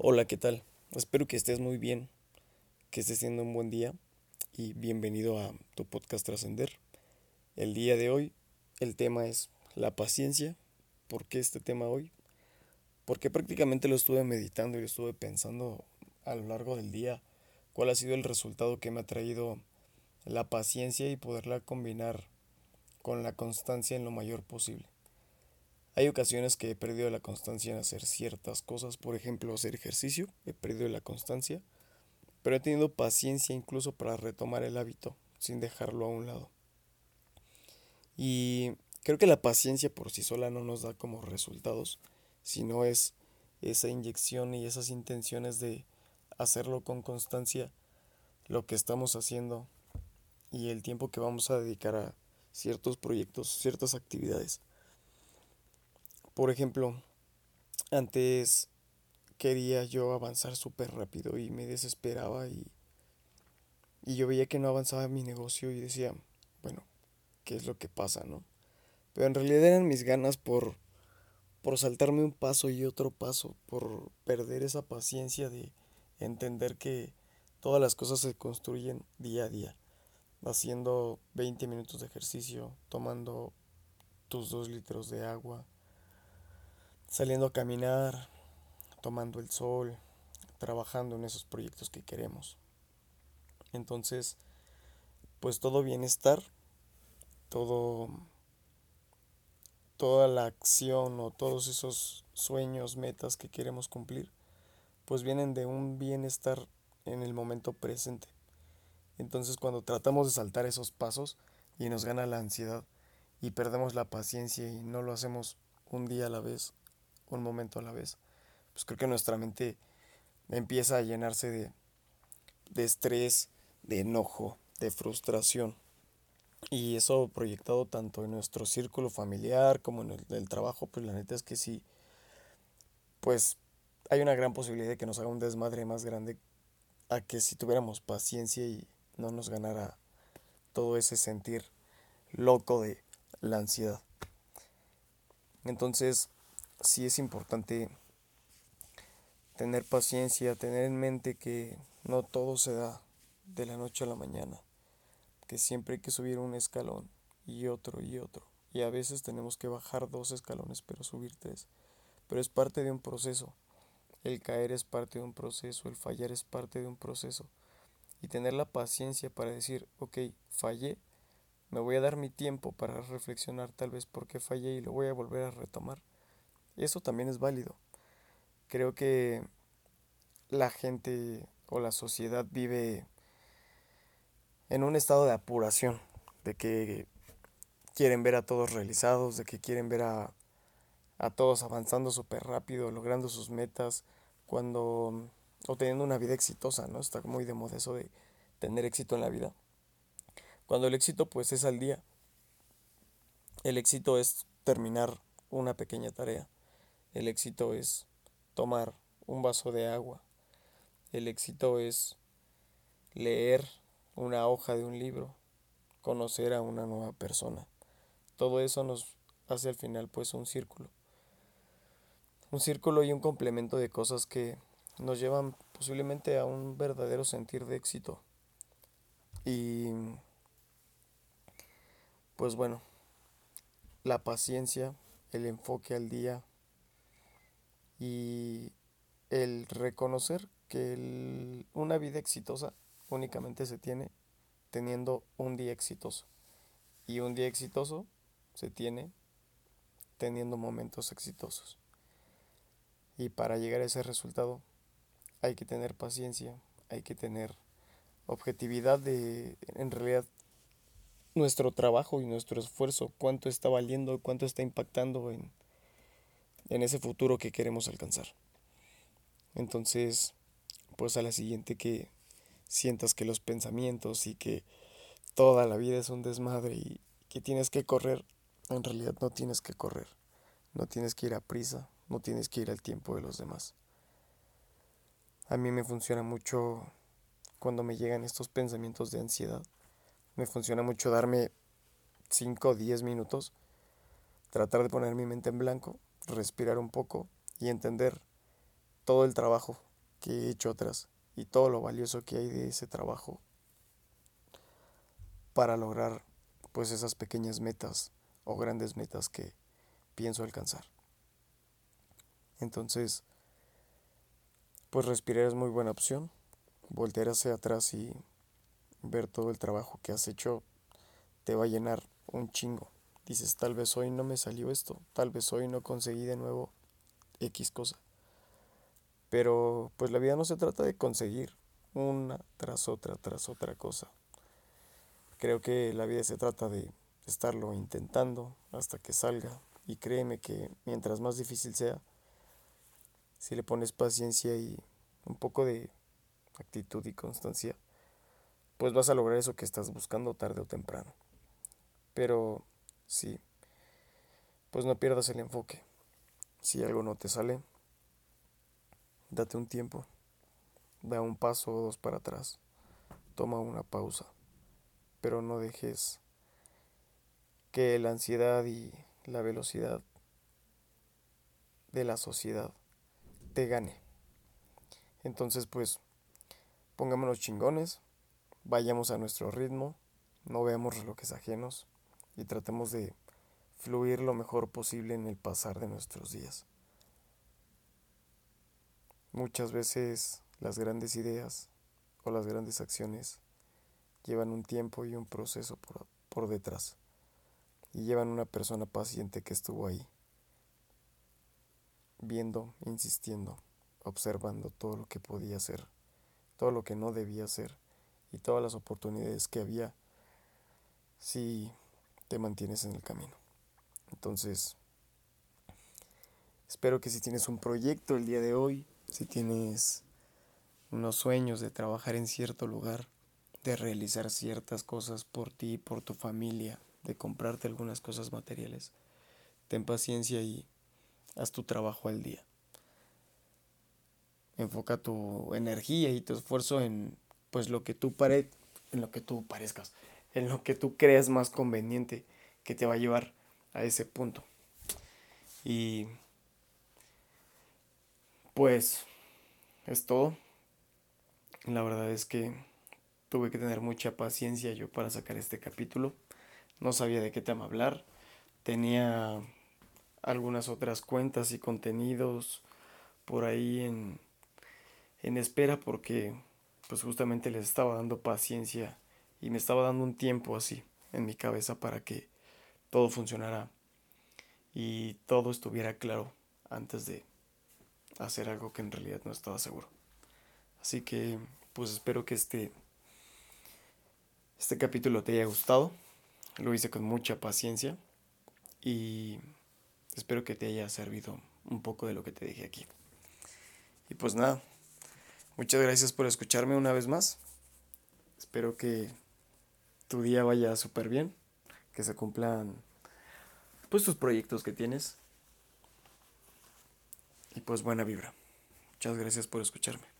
Hola, ¿qué tal? Espero que estés muy bien, que estés teniendo un buen día y bienvenido a tu podcast Trascender. El día de hoy el tema es la paciencia. ¿Por qué este tema hoy? Porque prácticamente lo estuve meditando y lo estuve pensando a lo largo del día. ¿Cuál ha sido el resultado que me ha traído la paciencia y poderla combinar con la constancia en lo mayor posible? Hay ocasiones que he perdido la constancia en hacer ciertas cosas, por ejemplo, hacer ejercicio, he perdido la constancia, pero he tenido paciencia incluso para retomar el hábito sin dejarlo a un lado. Y creo que la paciencia por sí sola no nos da como resultados, sino es esa inyección y esas intenciones de hacerlo con constancia lo que estamos haciendo y el tiempo que vamos a dedicar a ciertos proyectos, ciertas actividades. Por ejemplo, antes quería yo avanzar súper rápido y me desesperaba y, y yo veía que no avanzaba mi negocio y decía, bueno, ¿qué es lo que pasa, no? Pero en realidad eran mis ganas por, por saltarme un paso y otro paso, por perder esa paciencia de entender que todas las cosas se construyen día a día, haciendo 20 minutos de ejercicio, tomando tus dos litros de agua, saliendo a caminar, tomando el sol, trabajando en esos proyectos que queremos. Entonces, pues todo bienestar, todo toda la acción o todos esos sueños, metas que queremos cumplir, pues vienen de un bienestar en el momento presente. Entonces, cuando tratamos de saltar esos pasos y nos gana la ansiedad y perdemos la paciencia y no lo hacemos un día a la vez un momento a la vez. Pues creo que nuestra mente empieza a llenarse de, de estrés, de enojo, de frustración. Y eso proyectado tanto en nuestro círculo familiar como en el, trabajo, pues la neta es que sí, pues hay una gran posibilidad de que nos haga un desmadre más grande a que si tuviéramos paciencia y no nos ganara todo ese sentir loco de la ansiedad. Entonces, sí es importante tener paciencia, tener en mente que no todo se da de la noche a la mañana, que siempre hay que subir un escalón y otro y otro. Y a veces tenemos que bajar dos escalones, pero subir tres. Pero es parte de un proceso. El caer es parte de un proceso, el fallar es parte de un proceso. Y tener la paciencia para decir, ok, fallé, me voy a dar mi tiempo para reflexionar tal vez por qué fallé y lo voy a volver a retomar. Eso también es válido. Creo que la gente o la sociedad vive en un estado de apuración, de que quieren ver a todos realizados, de que quieren ver a, a todos avanzando súper rápido, logrando sus metas, cuando o teniendo una vida exitosa, ¿no? Está muy de moda eso de tener éxito en la vida. Cuando el éxito pues es al día. El éxito es terminar una pequeña tarea. El éxito es tomar un vaso de agua. El éxito es leer una hoja de un libro, conocer a una nueva persona. Todo eso nos hace al final pues un círculo. Un círculo y un complemento de cosas que nos llevan posiblemente a un verdadero sentir de éxito. Y pues bueno, la paciencia, el enfoque al día, y el reconocer que una vida exitosa únicamente se tiene teniendo un día exitoso. Y un día exitoso se tiene teniendo momentos exitosos. Y para llegar a ese resultado hay que tener paciencia, hay que tener objetividad de en realidad nuestro trabajo y nuestro esfuerzo, cuánto está valiendo, cuánto está impactando en, en ese futuro que queremos alcanzar. Entonces, pues a la siguiente que sientas que los pensamientos y que toda la vida es un desmadre y que tienes que correr, en realidad no tienes que correr, no tienes que ir a prisa, no tienes que ir al tiempo de los demás. A mí me funciona mucho cuando me llegan estos pensamientos de ansiedad. Me funciona mucho darme 5 o 10 minutos, tratar de poner mi mente en blanco respirar un poco y entender todo el trabajo que he hecho atrás y todo lo valioso que hay de ese trabajo para lograr pues esas pequeñas metas o grandes metas que pienso alcanzar. Entonces, pues respirar es muy buena opción. Voltear hacia atrás y ver todo el trabajo que has hecho te va a llenar un chingo. Dices, tal vez hoy no me salió esto, tal vez hoy no conseguí de nuevo X cosa. Pero pues la vida no se trata de conseguir una tras otra, tras otra cosa. Creo que la vida se trata de estarlo intentando hasta que salga. Y créeme que mientras más difícil sea, si le pones paciencia y un poco de actitud y constancia, pues vas a lograr eso que estás buscando tarde o temprano. Pero sí, pues no pierdas el enfoque. Si algo no te sale, date un tiempo, da un paso o dos para atrás, toma una pausa, pero no dejes que la ansiedad y la velocidad de la sociedad te gane. Entonces, pues, pongámonos chingones, vayamos a nuestro ritmo, no veamos relojes ajenos y tratemos de fluir lo mejor posible en el pasar de nuestros días. Muchas veces las grandes ideas o las grandes acciones llevan un tiempo y un proceso por, por detrás y llevan una persona paciente que estuvo ahí viendo, insistiendo, observando todo lo que podía hacer, todo lo que no debía hacer y todas las oportunidades que había si te mantienes en el camino. Entonces, espero que si tienes un proyecto el día de hoy, si tienes unos sueños de trabajar en cierto lugar, de realizar ciertas cosas por ti, por tu familia, de comprarte algunas cosas materiales, ten paciencia y haz tu trabajo al día. Enfoca tu energía y tu esfuerzo en pues lo que tú en lo que tú parezcas, en lo que tú creas más conveniente que te va a llevar a ese punto. Y pues es todo. La verdad es que tuve que tener mucha paciencia yo para sacar este capítulo. No sabía de qué tema hablar. Tenía algunas otras cuentas y contenidos por ahí en, en espera porque pues justamente les estaba dando paciencia y me estaba dando un tiempo así en mi cabeza para que todo funcionara y todo estuviera claro antes de hacer algo que en realidad no estaba seguro. Así que pues espero que este este capítulo te haya gustado. Lo hice con mucha paciencia y Espero que te haya servido un poco de lo que te dije aquí. Y pues nada, muchas gracias por escucharme una vez más. Espero que tu día vaya súper bien, que se cumplan pues tus proyectos que tienes. Y pues buena vibra. Muchas gracias por escucharme.